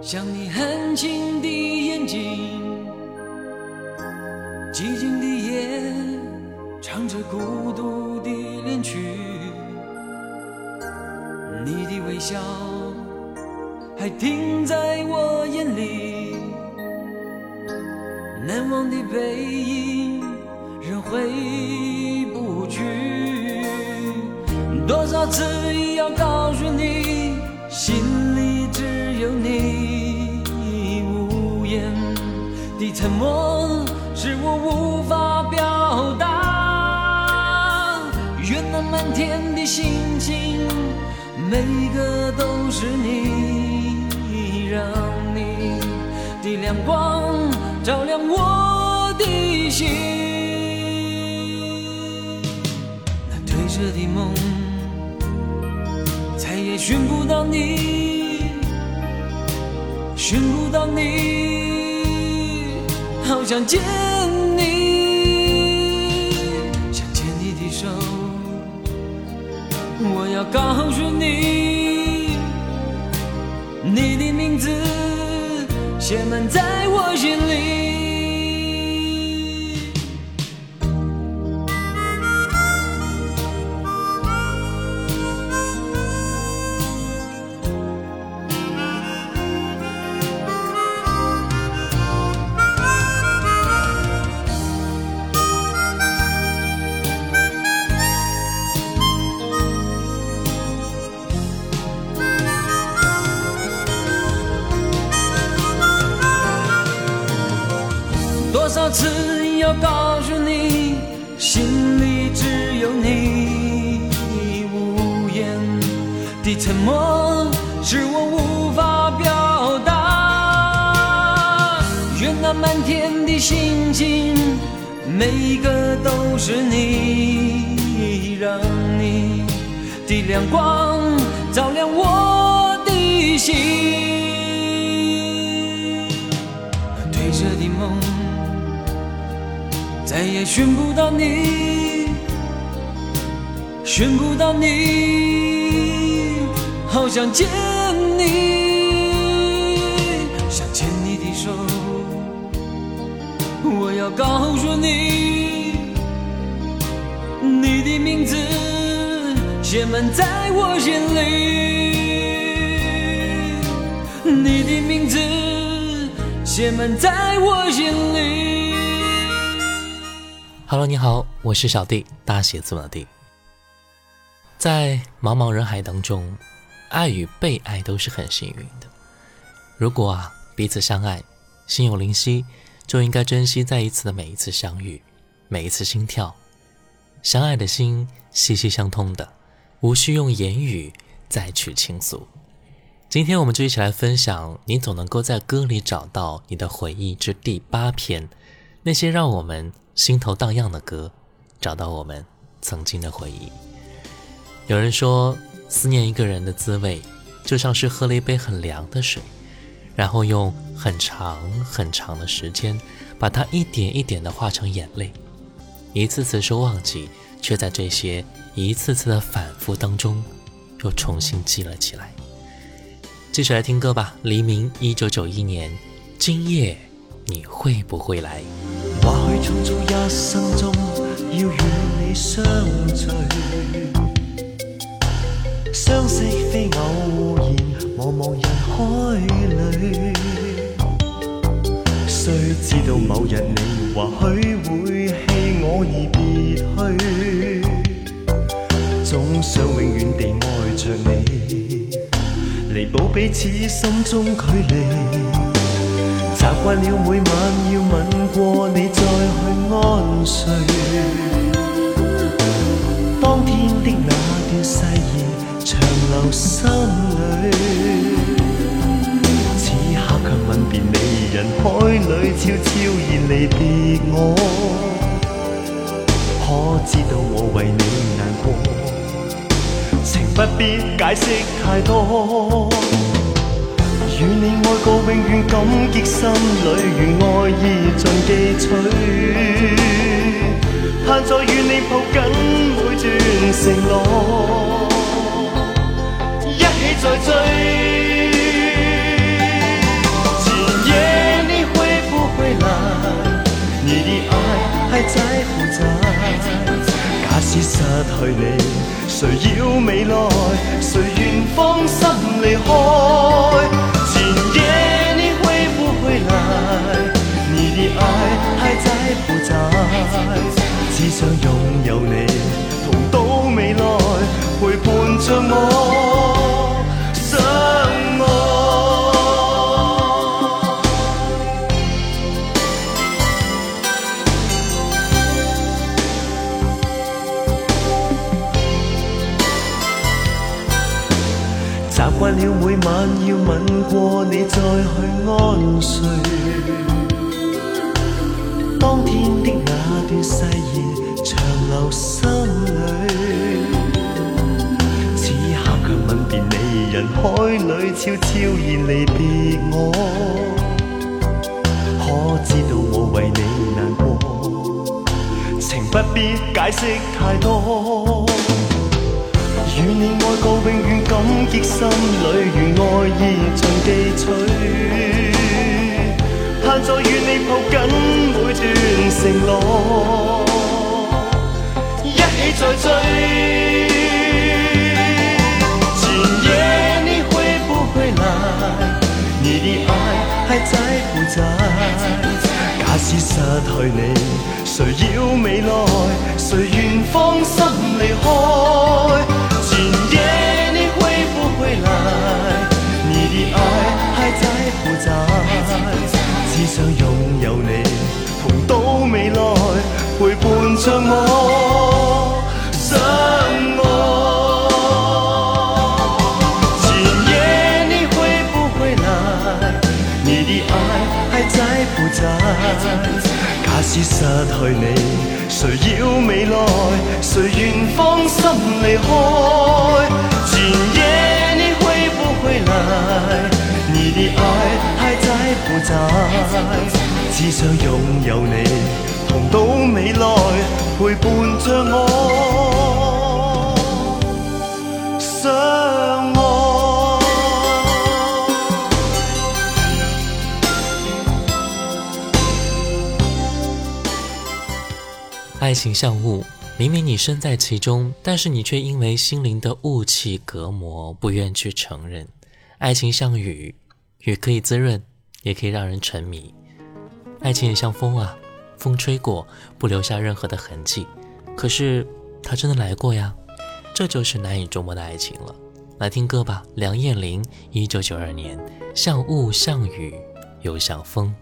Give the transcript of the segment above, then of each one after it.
像你含情的眼睛，寂静的夜唱着孤独的恋曲，你的微笑还停在我眼里，难忘的背影仍挥不去，多少次的沉默是我无法表达。愿那满天的星星，每个都是你，让你的亮光照亮我的心。那褪色的梦。再也寻不到你，寻不到你，想见你，想牵你的手，我要告诉你，你的名字写满在星星，每个都是你，让你的亮光照亮我的心。褪色的梦。再也寻不到你，寻不到你，好想见你，要告诉你，你的名字写满在我心里，你的名字写满在我心里。Hello，你好，我是小弟，大写字母的弟。在茫茫人海当中，爱与被爱都是很幸运的。如果啊彼此相爱，心有灵犀，就应该珍惜再一次的每一次相遇，每一次心跳。相爱的心息息相通的，无需用言语再去倾诉。今天我们就一起来分享，你总能够在歌里找到你的回忆之第八篇，那些让我们。心头荡漾的歌，找到我们曾经的回忆。有人说，思念一个人的滋味，就像是喝了一杯很凉的水，然后用很长很长的时间，把它一点一点的化成眼泪，一次次说忘记，却在这些一次次的反复当中，又重新记了起来。继续来听歌吧，黎明，一九九一年，今夜你会不会来？或许匆匆一生中，要与你相聚，茫茫人海里。虽知道某日你或许会弃我而别去，总想永远地爱着你，弥补彼此心中距离。习惯了每晚要吻过你再去安睡，当天的那段誓言长留心里，此刻却吻别你，人海里悄悄然离别我，可知道我为你难过，情不必解释太多。与你爱过，永远感激心里，如爱意尽记取。盼再与你抱紧每段承诺，再追。今夜你会不会来？你的爱还在不在？假使失去你，谁要未来？谁愿放心离开？今夜你会不会来？你的爱还在不在？只想拥有你，同段誓言长留心里，此刻却吻别你，人海里悄悄然离别我。可知道我为你难过，情不必解释太多。与你爱过，永远感激心里，如爱意尽记取。再与你抱紧每段承诺，一起再追。前夜你会不会来？你的爱还在不在？假使失去你，谁要未来？谁愿放心离开？前夜你会不会来？你的爱还在不在？只想拥有你，同到未来，陪伴着我相爱。前夜你会不会来？你的爱还在不在？假使失去你，谁要未来？谁愿放心离开？前夜你会不会来？你的爱还在不在？只想拥有你，同到未来，陪伴着我相爱。爱情像雾，明明你身在其中，但是你却因为心灵的雾气隔膜，不愿去承认。爱情像雨。雨可以滋润，也可以让人沉迷。爱情也像风啊，风吹过不留下任何的痕迹，可是它真的来过呀。这就是难以捉摸的爱情了。来听歌吧，梁艳玲，一九九二年，像雾像雨又像风。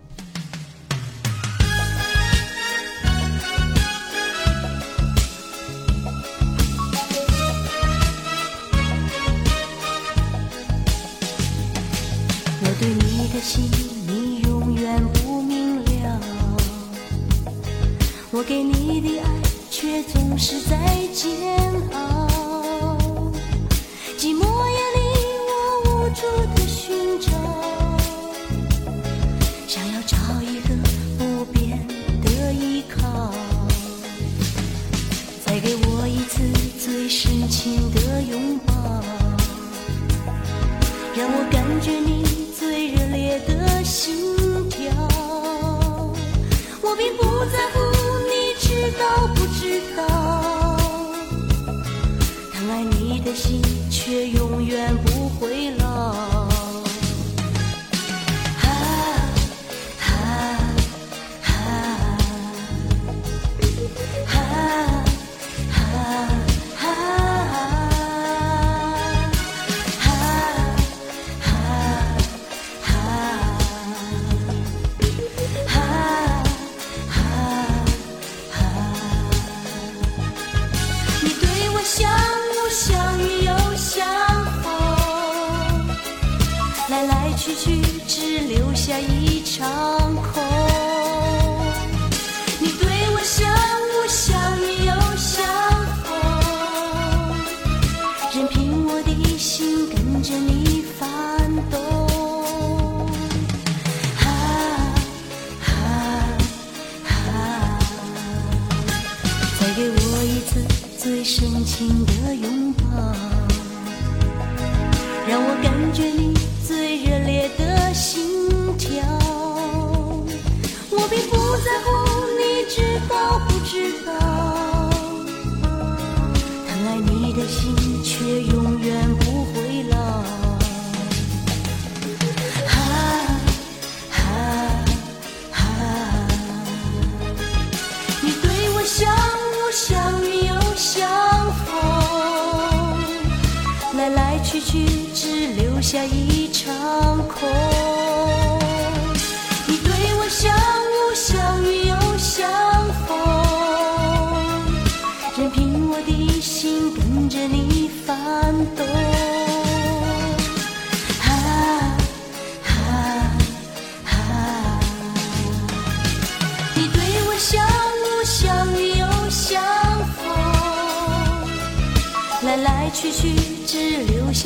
对你的心你永远不明了，我给你的爱却总是在煎熬。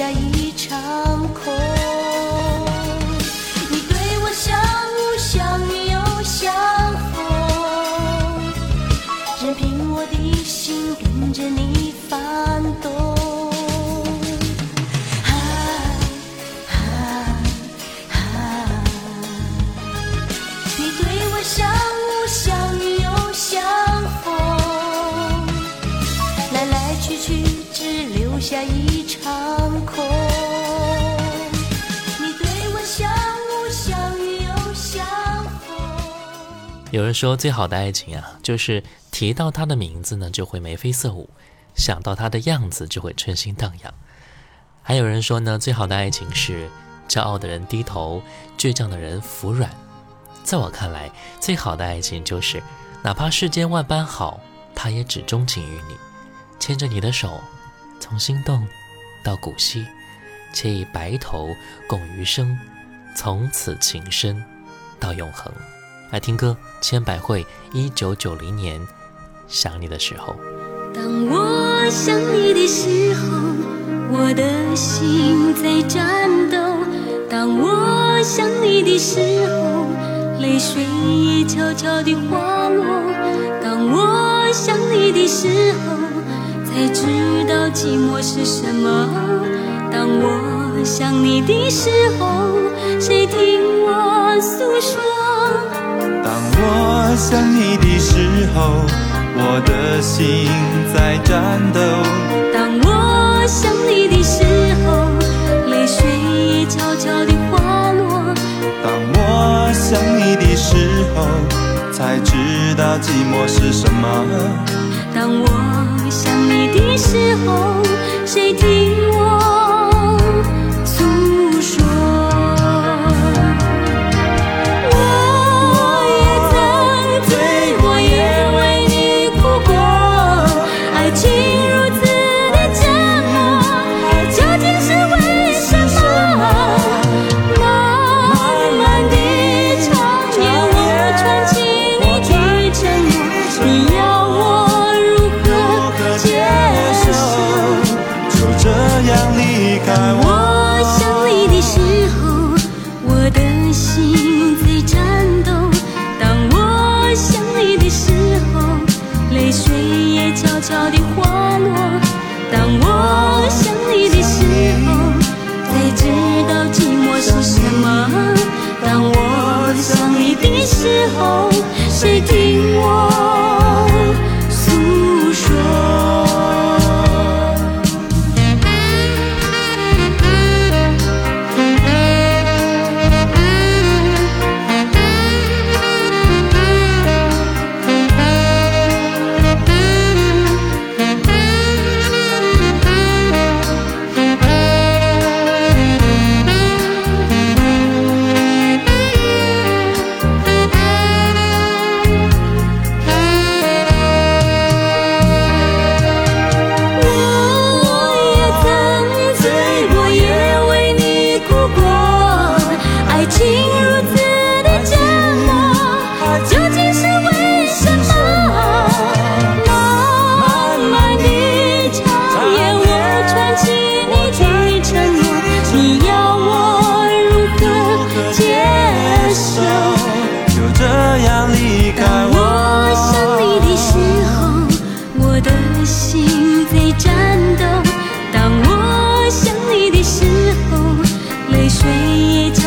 只有人说，最好的爱情啊，就是提到他的名字呢，就会眉飞色舞；想到他的样子，就会春心荡漾。还有人说呢，最好的爱情是骄傲的人低头，倔强的人服软。在我看来，最好的爱情就是，哪怕世间万般好，他也只钟情于你，牵着你的手，从心动到古稀，且以白头共余生，从此情深到永恒。来听歌，千百惠，一九九零年，想你的时候。当我想你的时候，我的心在颤抖；当我想你的时候，泪水也悄悄地滑落；当我想你的时候，才知道寂寞是什么；当我想你的时候，谁听我诉说？当我想你的时候，我的心在颤抖。当我想你的时候，泪水也悄悄地滑落。当我想你的时候，才知道寂寞是什么。当我想你的时候，谁听我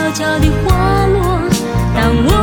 悄悄的滑落。当我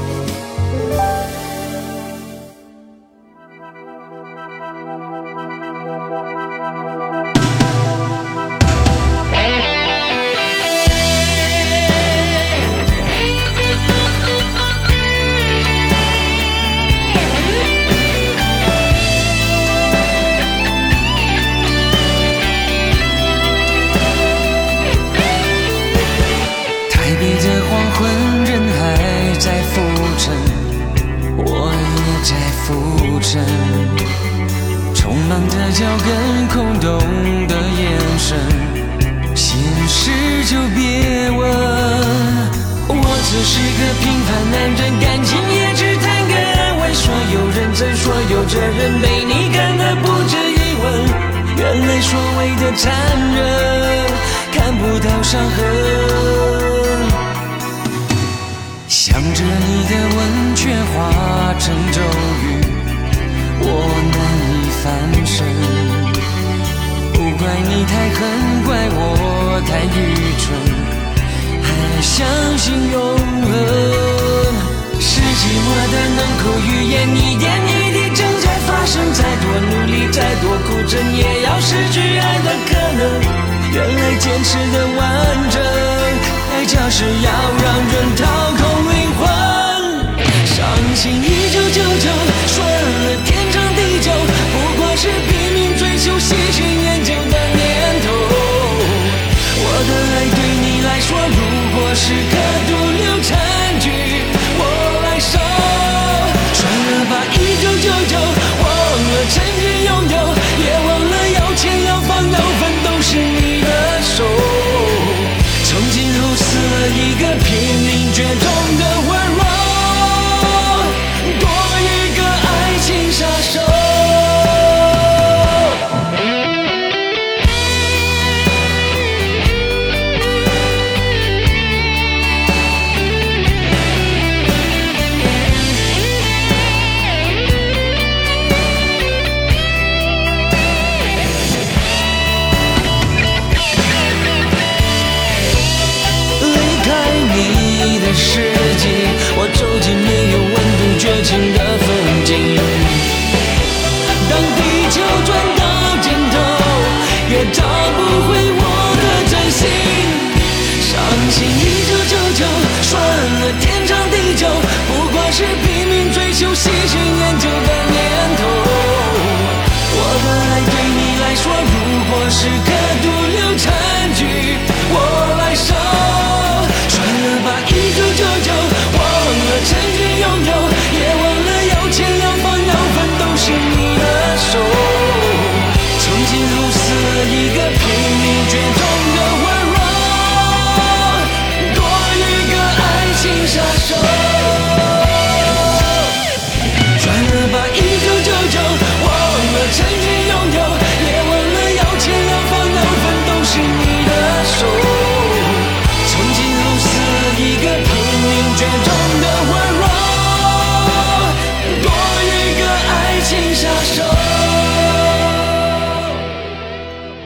怪你太狠，怪我太愚蠢，还相信永恒。是寂寞的能口语言，一点一滴正在发生。再多努力，再多苦撑，也要失去爱的可能。原来坚持的完整，代价是要让人掏空灵魂。伤心一九九九，说了天长地久，不过是拼命追求喜新时刻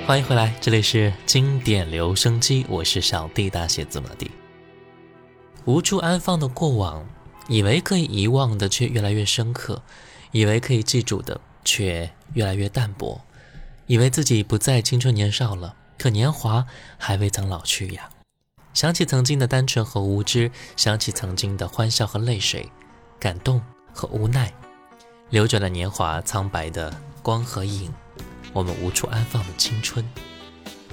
欢迎回来，这里是经典留声机，我是小弟，大写字母的弟。无处安放的过往，以为可以遗忘的却越来越深刻，以为可以记住的却越来越淡薄，以为自己不再青春年少了，可年华还未曾老去呀。想起曾经的单纯和无知，想起曾经的欢笑和泪水，感动和无奈，流转的年华，苍白的光和影。我们无处安放的青春。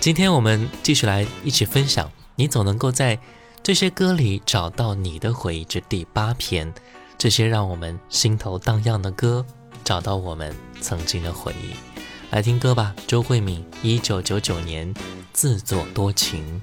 今天我们继续来一起分享，你总能够在这些歌里找到你的回忆。这第八篇，这些让我们心头荡漾的歌，找到我们曾经的回忆。来听歌吧，周慧敏，一九九九年，《自作多情》。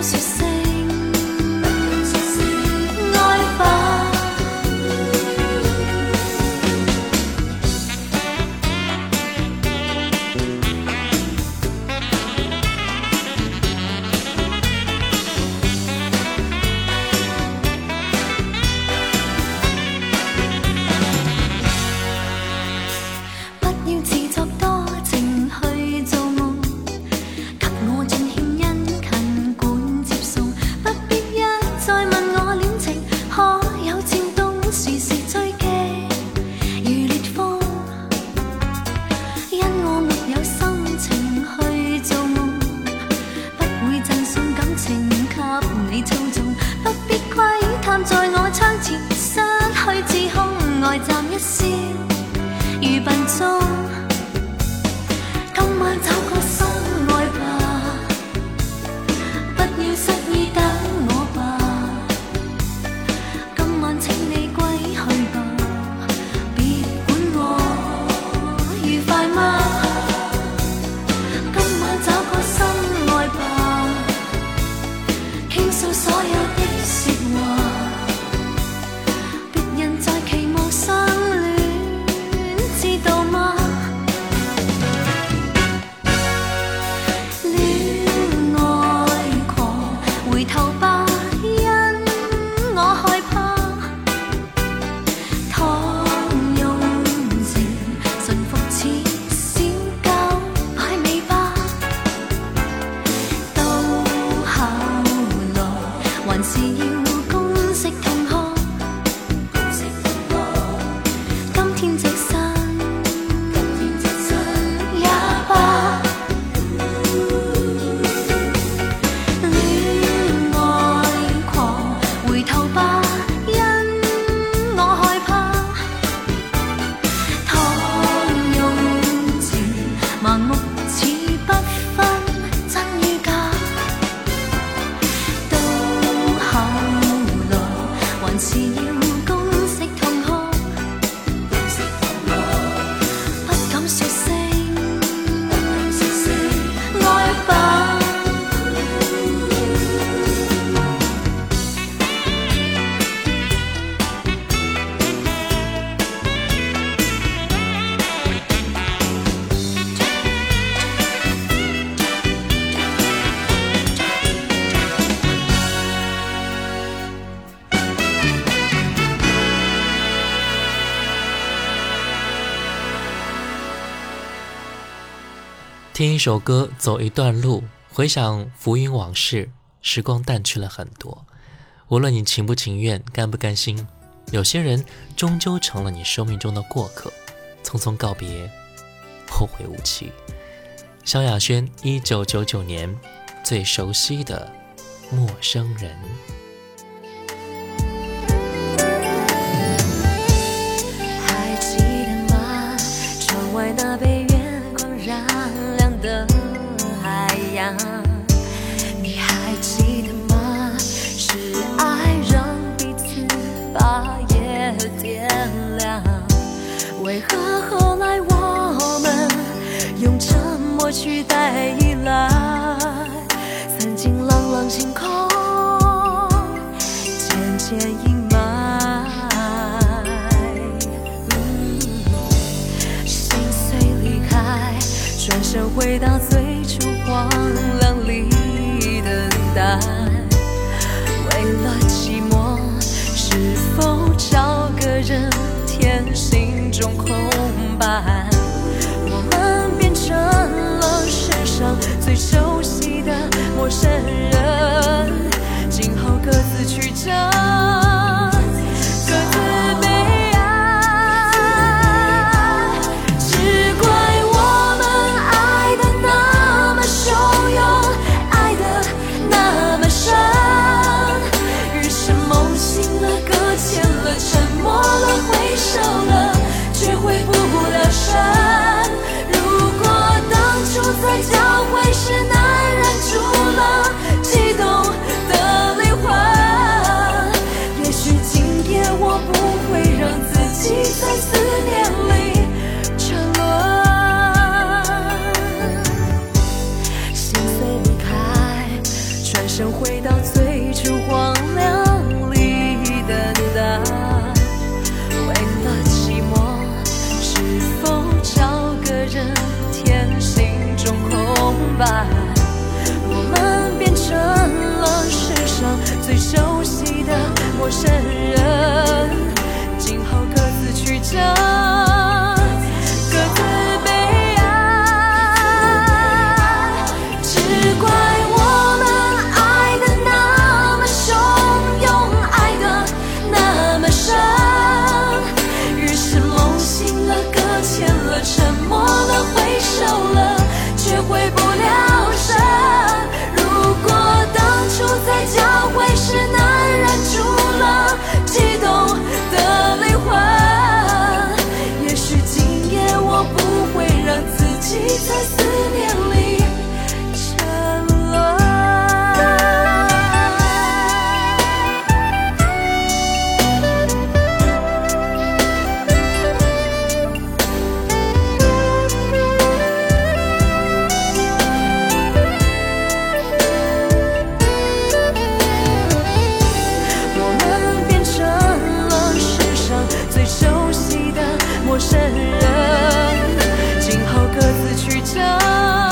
I'm 一首歌，走一段路，回想浮云往事，时光淡去了很多。无论你情不情愿，甘不甘心，有些人终究成了你生命中的过客，匆匆告别，后会无期。萧亚轩，一九九九年最熟悉的陌生人。默取代依赖？曾经朗朗星空，渐渐阴霾。心碎离开，转身回到最初荒凉里等待。为了寂寞，是否找个人填心中空的陌生人，去找，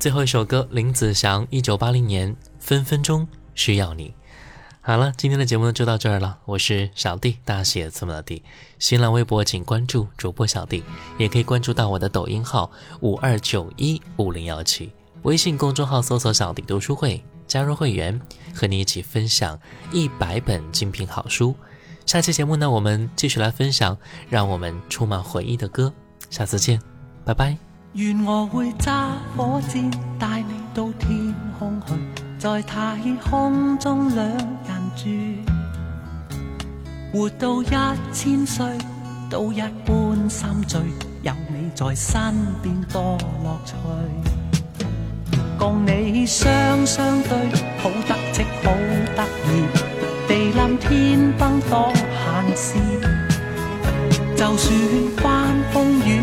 最后一首歌，林子祥，一九八零年，分分钟需要你。好了，今天的节目就到这儿了。我是小弟，大写字母的弟。新浪微博请关注主播小弟，也可以关注到我的抖音号五二九一五零幺七，微信公众号搜索“小弟读书会”，加入会员，和你一起分享一百本精品好书。下期节目呢，我们继续来分享让我们充满回忆的歌。下次见，拜拜。願我會揸火箭帶你到天空去，在太空中兩人住，活到一千歲，都一般心醉，有你在身边多乐趣。共你双双对，好得戚好得意，地冧天崩当闲事。就算翻风雨，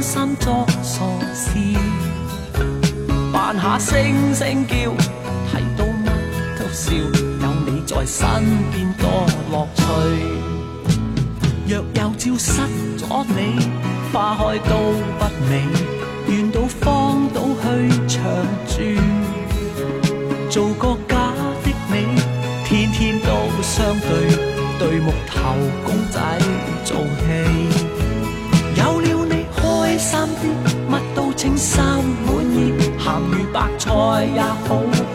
心作傻事，扮下声声叫，睇到乜都笑，有你在身边多乐趣。若有朝失咗你，花开都不美，愿到荒岛去长住，做个假的你，天天都相对，对木头公仔做戏。有了你开心啲，乜都清心满意，咸鱼白菜也好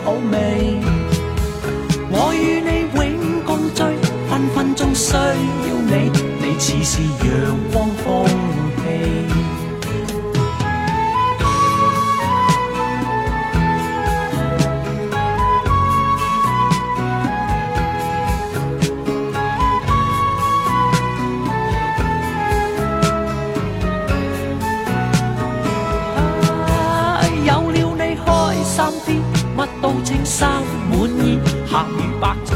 好味。我与你永共聚，分分钟需要你，你似是阳光空气。